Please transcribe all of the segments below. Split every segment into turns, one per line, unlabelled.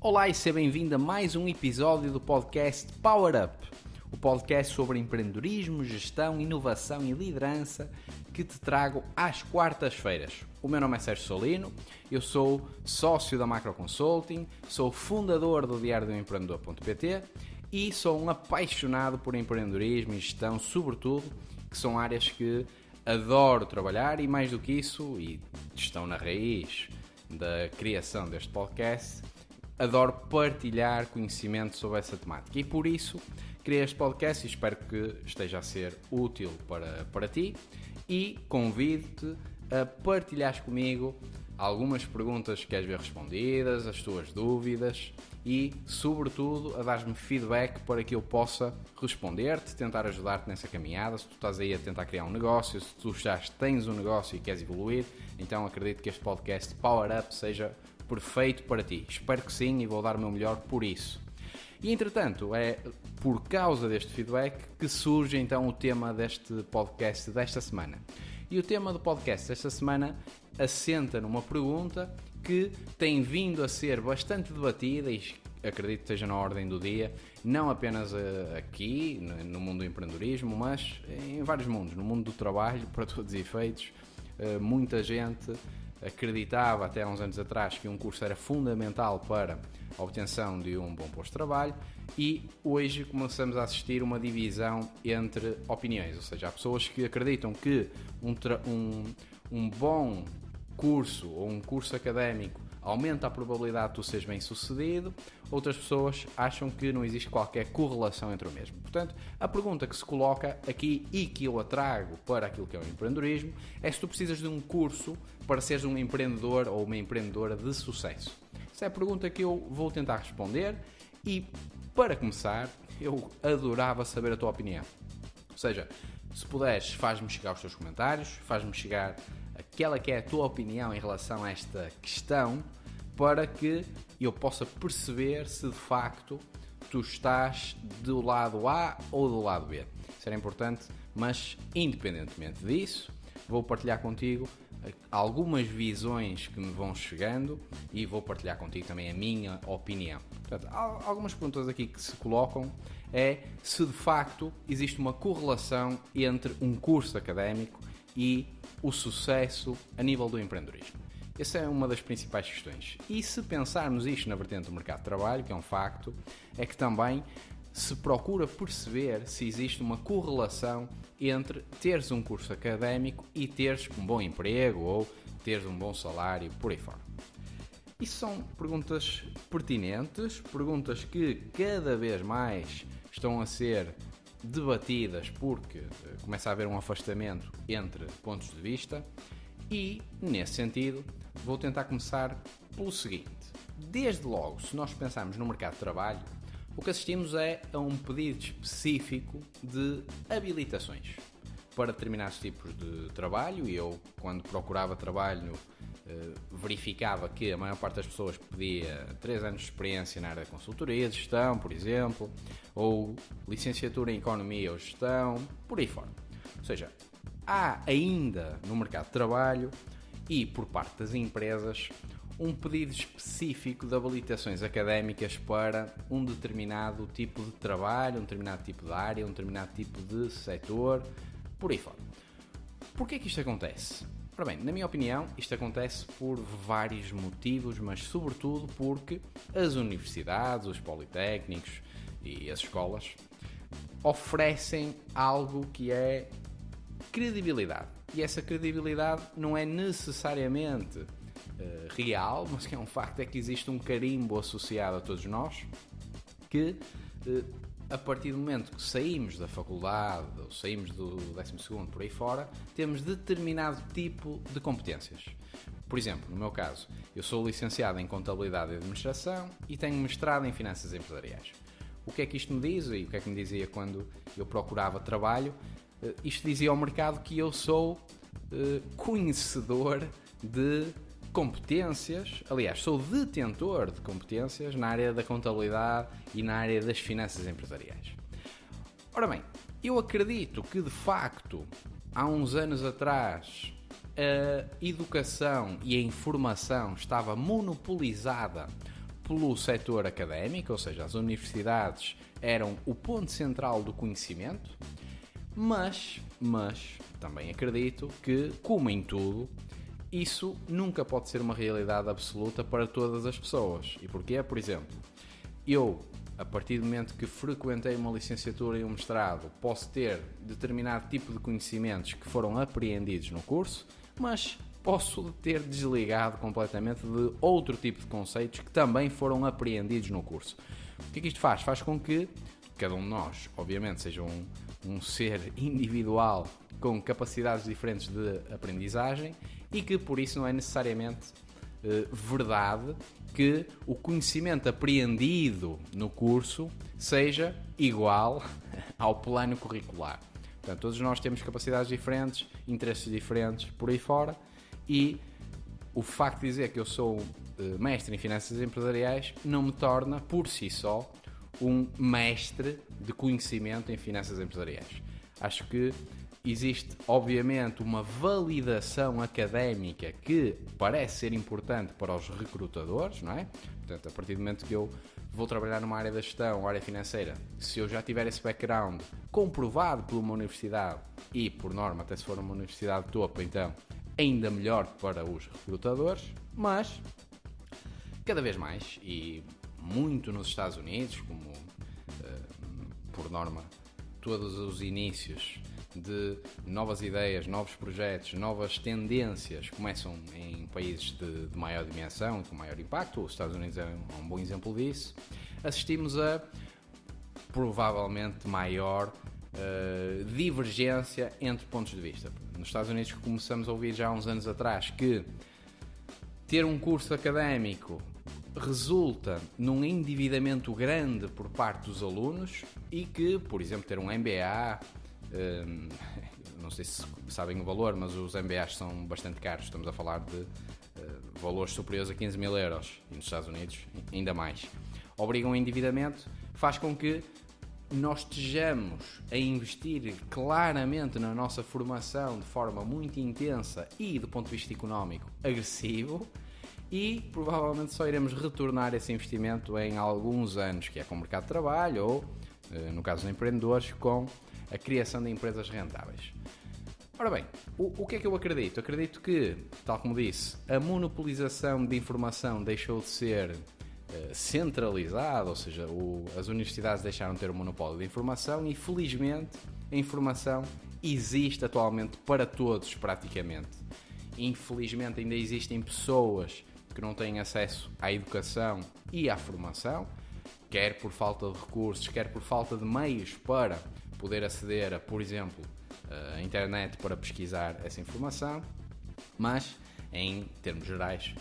Olá e seja bem-vindo a mais um episódio do podcast Power Up, o podcast sobre empreendedorismo, gestão, inovação e liderança que te trago às quartas-feiras. O meu nome é Sérgio Solino, eu sou sócio da Macro Consulting, sou fundador do Diário do Empreendedor.pt e sou um apaixonado por empreendedorismo e gestão, sobretudo, que são áreas que adoro trabalhar e mais do que isso, e estão na raiz da criação deste podcast, adoro partilhar conhecimento sobre essa temática. E por isso criei este podcast e espero que esteja a ser útil para, para ti e convido-te a partilhares comigo algumas perguntas que queres ver respondidas, as tuas dúvidas e, sobretudo, a dar-me feedback para que eu possa responder-te, tentar ajudar-te nessa caminhada. Se tu estás aí a tentar criar um negócio, se tu já tens um negócio e queres evoluir, então acredito que este podcast Power Up seja perfeito para ti. Espero que sim e vou dar o meu melhor por isso. E entretanto, é por causa deste feedback que surge então o tema deste podcast desta semana. E o tema do podcast desta semana assenta numa pergunta que tem vindo a ser bastante debatida e acredito que esteja na ordem do dia, não apenas eh, aqui no mundo do empreendedorismo, mas em vários mundos, no mundo do trabalho, para todos os efeitos. Eh, muita gente acreditava até há uns anos atrás que um curso era fundamental para a obtenção de um bom posto de trabalho e hoje começamos a assistir uma divisão entre opiniões, ou seja, há pessoas que acreditam que um, um, um bom curso ou um curso académico aumenta a probabilidade de tu seres bem sucedido, outras pessoas acham que não existe qualquer correlação entre o mesmo. Portanto, a pergunta que se coloca aqui e que eu atrago para aquilo que é o empreendedorismo é se tu precisas de um curso para seres um empreendedor ou uma empreendedora de sucesso. Essa é a pergunta que eu vou tentar responder e, para começar, eu adorava saber a tua opinião. Ou seja, se puderes, faz-me chegar os teus comentários, faz-me chegar aquela que é a tua opinião em relação a esta questão para que eu possa perceber se de facto tu estás do lado A ou do lado B. Era importante, mas independentemente disso, vou partilhar contigo eh, algumas visões que me vão chegando e vou partilhar contigo também a minha opinião. Portanto, algumas perguntas aqui que se colocam é se de facto existe uma correlação entre um curso académico e o sucesso a nível do empreendedorismo. Essa é uma das principais questões. E se pensarmos isto na vertente do mercado de trabalho, que é um facto, é que também se procura perceber se existe uma correlação entre teres um curso académico e teres um bom emprego ou teres um bom salário, por aí fora. Isso são perguntas pertinentes, perguntas que cada vez mais estão a ser debatidas porque eh, começa a haver um afastamento entre pontos de vista e, nesse sentido, vou tentar começar pelo seguinte. Desde logo, se nós pensarmos no mercado de trabalho, o que assistimos é a um pedido específico de habilitações para determinados tipos de trabalho e eu, quando procurava trabalho, verificava que a maior parte das pessoas pedia 3 anos de experiência na área da consultoria, de gestão, por exemplo, ou licenciatura em economia ou gestão, por aí fora. Ou seja, há ainda no mercado de trabalho e por parte das empresas um pedido específico de habilitações académicas para um determinado tipo de trabalho, um determinado tipo de área, um determinado tipo de setor, por aí fora. Porquê que isto acontece? Ora bem, na minha opinião, isto acontece por vários motivos, mas sobretudo porque as universidades, os politécnicos e as escolas oferecem algo que é credibilidade. E essa credibilidade não é necessariamente uh, real, mas que é um facto, é que existe um carimbo associado a todos nós que uh, a partir do momento que saímos da faculdade ou saímos do 12 por aí fora, temos determinado tipo de competências. Por exemplo, no meu caso, eu sou licenciado em Contabilidade e Administração e tenho mestrado em Finanças Empresariais. O que é que isto me diz e o que é que me dizia quando eu procurava trabalho? Eh, isto dizia ao mercado que eu sou eh, conhecedor de competências, aliás, sou detentor de competências na área da contabilidade e na área das finanças empresariais. Ora bem, eu acredito que de facto, há uns anos atrás, a educação e a informação estava monopolizada pelo setor académico, ou seja, as universidades eram o ponto central do conhecimento, mas, mas também acredito que, como em tudo, isso nunca pode ser uma realidade absoluta para todas as pessoas. E porquê? Por exemplo, eu, a partir do momento que frequentei uma licenciatura e um mestrado, posso ter determinado tipo de conhecimentos que foram apreendidos no curso, mas posso ter desligado completamente de outro tipo de conceitos que também foram apreendidos no curso. O que é que isto faz? Faz com que cada um de nós, obviamente, seja um, um ser individual com capacidades diferentes de aprendizagem e que por isso não é necessariamente eh, verdade que o conhecimento apreendido no curso seja igual ao plano curricular. Portanto, todos nós temos capacidades diferentes, interesses diferentes por aí fora e o facto de dizer que eu sou eh, mestre em finanças empresariais não me torna, por si só, um mestre de conhecimento em finanças empresariais. Acho que existe, obviamente, uma validação académica que parece ser importante para os recrutadores, não é? Portanto, a partir do momento que eu vou trabalhar numa área da gestão, área financeira, se eu já tiver esse background comprovado por uma universidade e, por norma, até se for uma universidade de topo, então ainda melhor para os recrutadores, mas cada vez mais e muito nos Estados Unidos, como uh, por norma todos os inícios de novas ideias, novos projetos, novas tendências começam em países de, de maior dimensão, com maior impacto. Os Estados Unidos é um, um bom exemplo disso. Assistimos a provavelmente maior uh, divergência entre pontos de vista. Nos Estados Unidos começamos a ouvir já há uns anos atrás que ter um curso académico resulta num endividamento grande por parte dos alunos e que, por exemplo, ter um MBA, não sei se sabem o valor, mas os MBAs são bastante caros, estamos a falar de uh, valores superiores a 15 mil euros. E nos Estados Unidos ainda mais. Obrigam ao endividamento, faz com que nós estejamos a investir claramente na nossa formação de forma muito intensa e, do ponto de vista económico, agressivo. E provavelmente só iremos retornar esse investimento em alguns anos, que é com o mercado de trabalho ou, eh, no caso dos empreendedores, com a criação de empresas rentáveis. Ora bem, o, o que é que eu acredito? Acredito que, tal como disse, a monopolização de informação deixou de ser uh, centralizada, ou seja, o, as universidades deixaram de ter o monopólio de informação e, felizmente, a informação existe atualmente para todos, praticamente. Infelizmente, ainda existem pessoas que não têm acesso à educação e à formação, quer por falta de recursos, quer por falta de meios para poder aceder a, por exemplo, a internet para pesquisar essa informação, mas em termos gerais,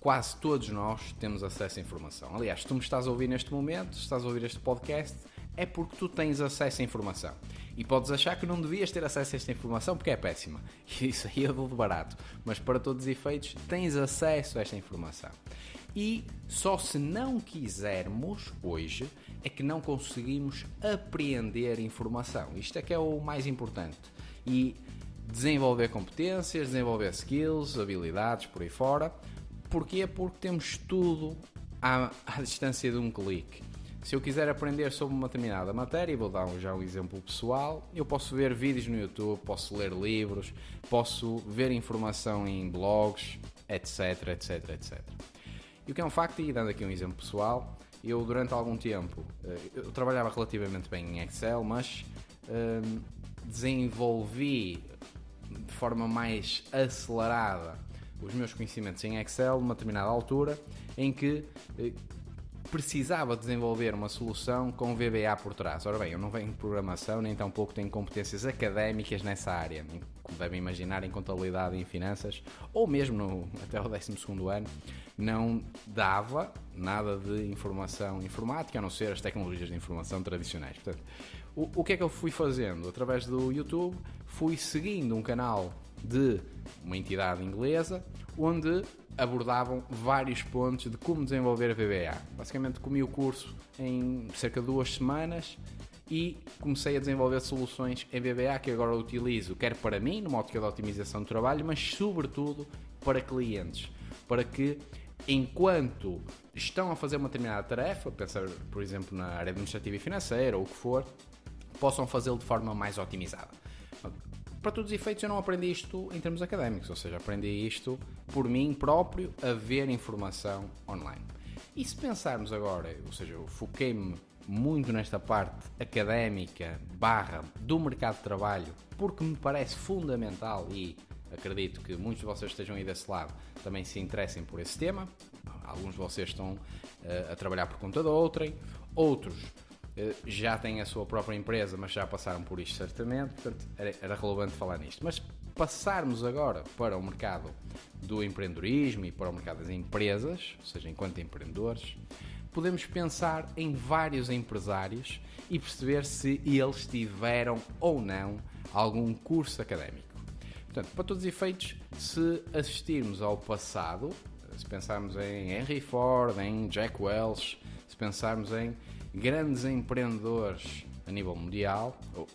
quase todos nós temos acesso à informação. Aliás, se tu me estás a ouvir neste momento, se estás a ouvir este podcast, é porque tu tens acesso à informação. E podes achar que não devias ter acesso a esta informação porque é péssima. Isso aí é do barato. Mas para todos os efeitos, tens acesso a esta informação. E só se não quisermos hoje é que não conseguimos apreender informação. Isto é que é o mais importante. E desenvolver competências, desenvolver skills, habilidades por aí fora. Porquê? Porque temos tudo à, à distância de um clique. Se eu quiser aprender sobre uma determinada matéria, vou dar já um exemplo pessoal, eu posso ver vídeos no YouTube, posso ler livros, posso ver informação em blogs, etc, etc, etc. E o que é um facto, e dando aqui um exemplo pessoal, eu durante algum tempo, eh, eu trabalhava relativamente bem em Excel, mas um, desenvolvi de forma mais acelerada os meus conhecimentos em Excel numa determinada altura, em que eh, precisava desenvolver uma solução com VBA por trás. Ora bem, eu não venho de programação, nem tampouco tenho competências académicas nessa área, como devem imaginar em contabilidade e em finanças, ou mesmo no, até o 12 ano, não dava nada de informação informática, a não ser as tecnologias de informação tradicionais. Portanto, o, o que é que eu fui fazendo? Através do YouTube, fui seguindo um canal de uma entidade inglesa, onde abordavam vários pontos de como desenvolver a VBA. Basicamente, comi o curso em cerca de duas semanas e comecei a desenvolver soluções em VBA que agora utilizo, quer para mim, numa ótica de otimização do trabalho, mas sobretudo para clientes, para que enquanto estão a fazer uma determinada tarefa, pensar, por exemplo, na área administrativa e financeira ou o que for, possam fazê-lo de forma mais otimizada. Para todos os efeitos, eu não aprendi isto em termos académicos, ou seja, aprendi isto por mim próprio a ver informação online. E se pensarmos agora, ou seja, eu foquei-me muito nesta parte académica barra do mercado de trabalho, porque me parece fundamental e acredito que muitos de vocês estejam aí desse lado também se interessem por esse tema. Alguns de vocês estão uh, a trabalhar por conta de outrem, outros uh, já têm a sua própria empresa, mas já passaram por isto certamente, portanto era, era relevante falar nisto. Mas passarmos agora para o mercado do empreendedorismo e para o mercado das empresas, ou seja, enquanto empreendedores, podemos pensar em vários empresários e perceber se eles tiveram ou não algum curso académico. Portanto, para todos os efeitos, se assistirmos ao passado, se pensarmos em Henry Ford, em Jack Welch, se pensarmos em grandes empreendedores a nível mundial, ou,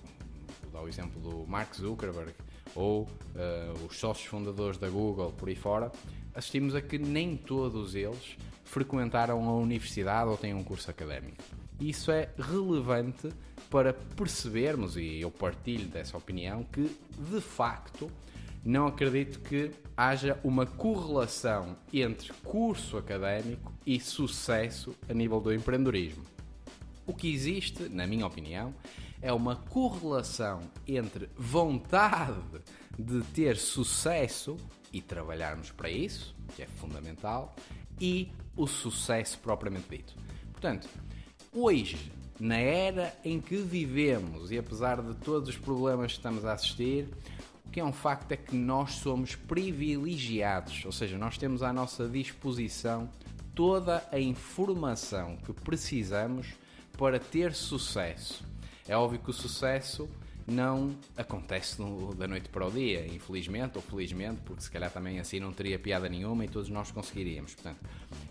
vou dar o exemplo do Mark Zuckerberg, ou uh, os sócios fundadores da Google por aí fora, assistimos a que nem todos eles frequentaram a universidade ou têm um curso académico. Isso é relevante para percebermos, e eu partilho dessa opinião, que de facto não acredito que haja uma correlação entre curso académico e sucesso a nível do empreendedorismo. O que existe, na minha opinião, é uma correlação entre vontade de ter sucesso e trabalharmos para isso, que é fundamental, e o sucesso propriamente dito. Portanto, hoje, na era em que vivemos e apesar de todos os problemas que estamos a assistir, o que é um facto é que nós somos privilegiados, ou seja, nós temos à nossa disposição toda a informação que precisamos para ter sucesso. É óbvio que o sucesso não acontece da noite para o dia, infelizmente ou felizmente, porque se calhar também assim não teria piada nenhuma e todos nós conseguiríamos. Portanto,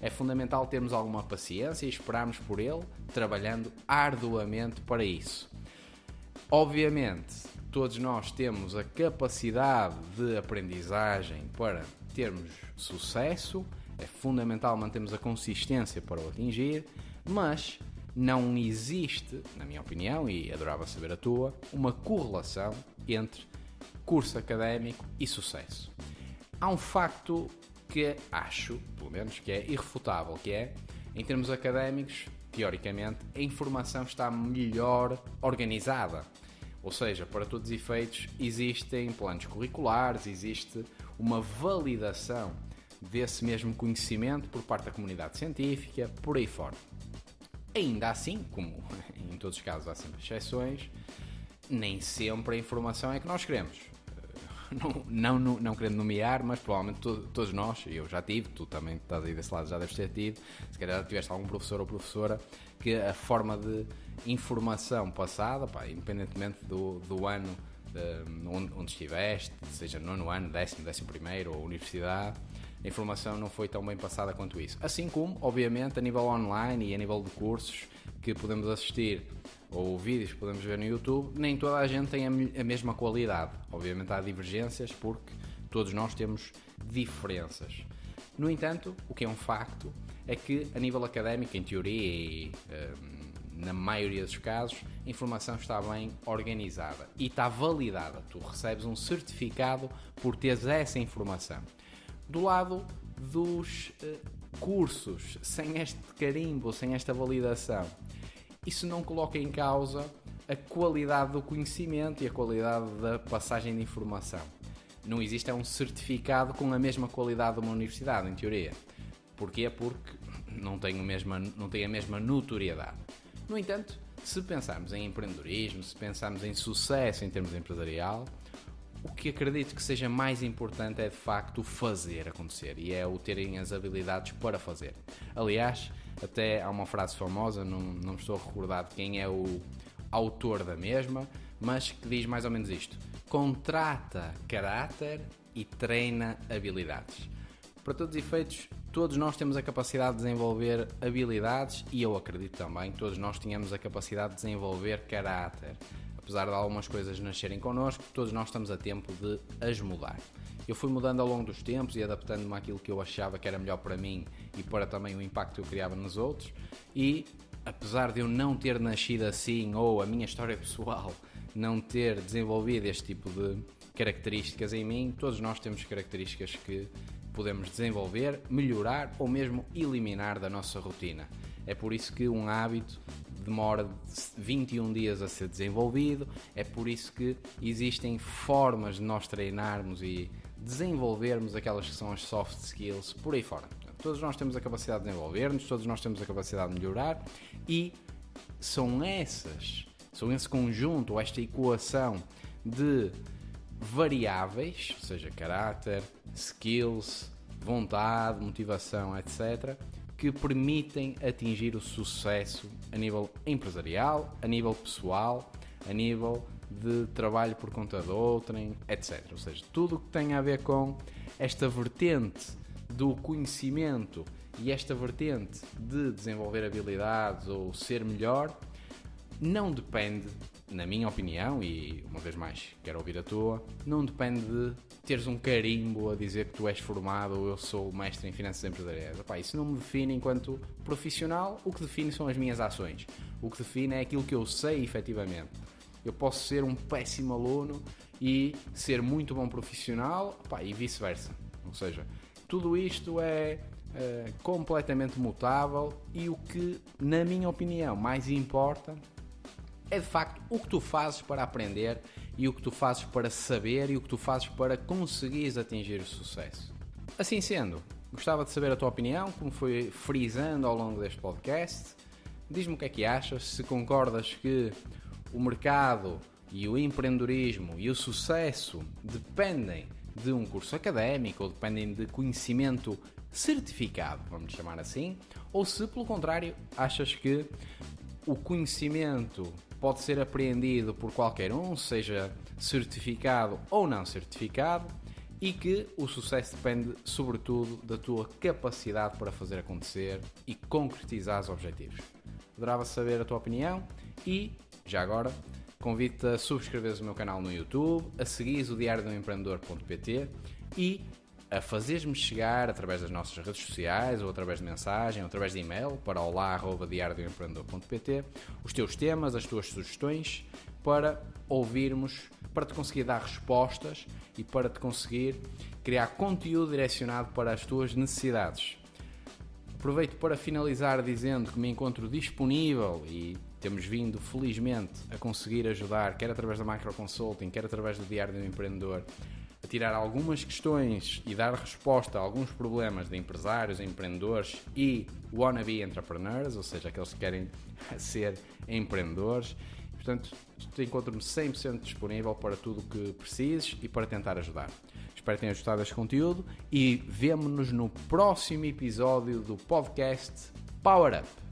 é fundamental termos alguma paciência e esperarmos por ele, trabalhando arduamente para isso. Obviamente, todos nós temos a capacidade de aprendizagem para termos sucesso, é fundamental mantermos a consistência para o atingir, mas não existe, na minha opinião, e adorava saber a tua, uma correlação entre curso académico e sucesso. Há um facto que acho, pelo menos, que é irrefutável, que é, em termos académicos, teoricamente, a informação está melhor organizada. Ou seja, para todos os efeitos, existem planos curriculares, existe uma validação desse mesmo conhecimento por parte da comunidade científica, por aí fora. Ainda assim, como em todos os casos há sempre exceções, nem sempre a informação é que nós queremos. Não, não, não querendo nomear, mas provavelmente todos nós, eu já tive, tu também estás aí desse lado, já deves ter tido, se calhar tiveste algum professor ou professora que a forma de informação passada, pá, independentemente do, do ano de, onde, onde estiveste, seja nono ano, décimo, décimo primeiro ou universidade, a informação não foi tão bem passada quanto isso. Assim como, obviamente, a nível online e a nível de cursos que podemos assistir ou vídeos que podemos ver no YouTube, nem toda a gente tem a, mesma qualidade. Obviamente há divergências porque todos nós temos diferenças. No entanto, o que é um facto é que, a nível académico, em teoria e um, na maioria dos casos, a informação está bem organizada e está validada. Tu recebes um certificado por teres essa informação. Do lado dos uh, cursos, sem este carimbo, sem esta validação, isso não coloca em causa a qualidade do conhecimento e a qualidade da passagem de informação. Não existe é um certificado com a mesma qualidade de uma universidade, em teoria. Porquê? Porque não tem, não tem a mesma notoriedade. No entanto, se pensarmos em empreendedorismo, se pensarmos em sucesso em termos empresarial, o que acredito que seja mais importante é de facto fazer acontecer e é o terem as habilidades para fazer. Aliás, até há uma frase famosa, não, não estou recordado quem é o autor da mesma, mas que diz mais ou menos isto: contrata caráter e treina habilidades. Para todos os efeitos, todos nós temos a capacidade de desenvolver habilidades e eu acredito também que todos nós tínhamos a capacidade de desenvolver caráter. Apesar de algumas coisas nascerem connosco, todos nós estamos a tempo de as mudar. Eu fui mudando ao longo dos tempos e adaptando-me àquilo que eu achava que era melhor para mim e para também o impacto que eu criava nos outros. E apesar de eu não ter nascido assim ou a minha história pessoal não ter desenvolvido este tipo de características em mim, todos nós temos características que podemos desenvolver, melhorar ou mesmo eliminar da nossa rotina. É por isso que um hábito demora 21 dias a ser desenvolvido, é por isso que existem formas de nós treinarmos e desenvolvermos aquelas que são as soft skills por aí fora. Todos nós temos a capacidade de desenvolver-nos, todos nós temos a capacidade de melhorar e são essas, são esse conjunto, esta equação de variáveis, ou seja, caráter, skills, vontade, motivação, etc., que permitem atingir o sucesso a nível empresarial, a nível pessoal, a nível de trabalho por conta de outrem, etc. Ou seja, tudo o que tem a ver com esta vertente do conhecimento e esta vertente de desenvolver habilidades ou ser melhor não depende, na minha opinião, e uma vez mais quero ouvir a tua, não depende de teres um carimbo a dizer que tu és formado ou eu sou mestre em finanças empresariais. Epá, isso não me define enquanto profissional, o que define são as minhas ações. O que define é aquilo que eu sei efetivamente. Eu posso ser um péssimo aluno e ser muito bom profissional epá, e vice-versa. Ou seja, tudo isto é é, completamente mutável e o que, na minha opinião, mais importa é de facto o que tu fazes para aprender e o que tu fazes para saber e o que tu fazes para conseguires atingir o sucesso. Assim sendo, gostava de saber a tua opinião, como foi frisando ao longo deste podcast. Diz-me o que é que achas, se concordas que o mercado e o empreendedorismo e o sucesso dependem de um curso académico ou dependem de conhecimento certificado, vamos chamar assim, ou se pelo contrário achas que o conhecimento pode ser apreendido por qualquer um, seja certificado ou não certificado, e que o sucesso depende sobretudo da tua capacidade para fazer acontecer e concretizar os objetivos. Adorava saber a tua opinião e, já agora, convido-te a subscreveres o meu canal no YouTube, a seguires o diário do empreendedor.pt e a fazeres-me chegar através das nossas redes sociais ou através de mensagem ou através de e-mail para olá.diariodoempreendedor.pt os teus temas, as tuas sugestões para ouvirmos, para te conseguir dar respostas e para te conseguir criar conteúdo direcionado para as tuas necessidades. Aproveito para finalizar dizendo que me encontro disponível e temos vindo felizmente a conseguir ajudar, quer através da Micro Consulting, quer através do Diário do Empreendedor, tirar algumas questões e dar resposta a alguns problemas de empresários, empreendedores e wannabe entrepreneurs, ou seja, aqueles que querem ser empreendedores. Portanto, encontro-me 100% disponível para tudo o que precises e para tentar ajudar. Espero que tenhas gostado deste conteúdo e vemo-nos no próximo episódio do podcast Power Up.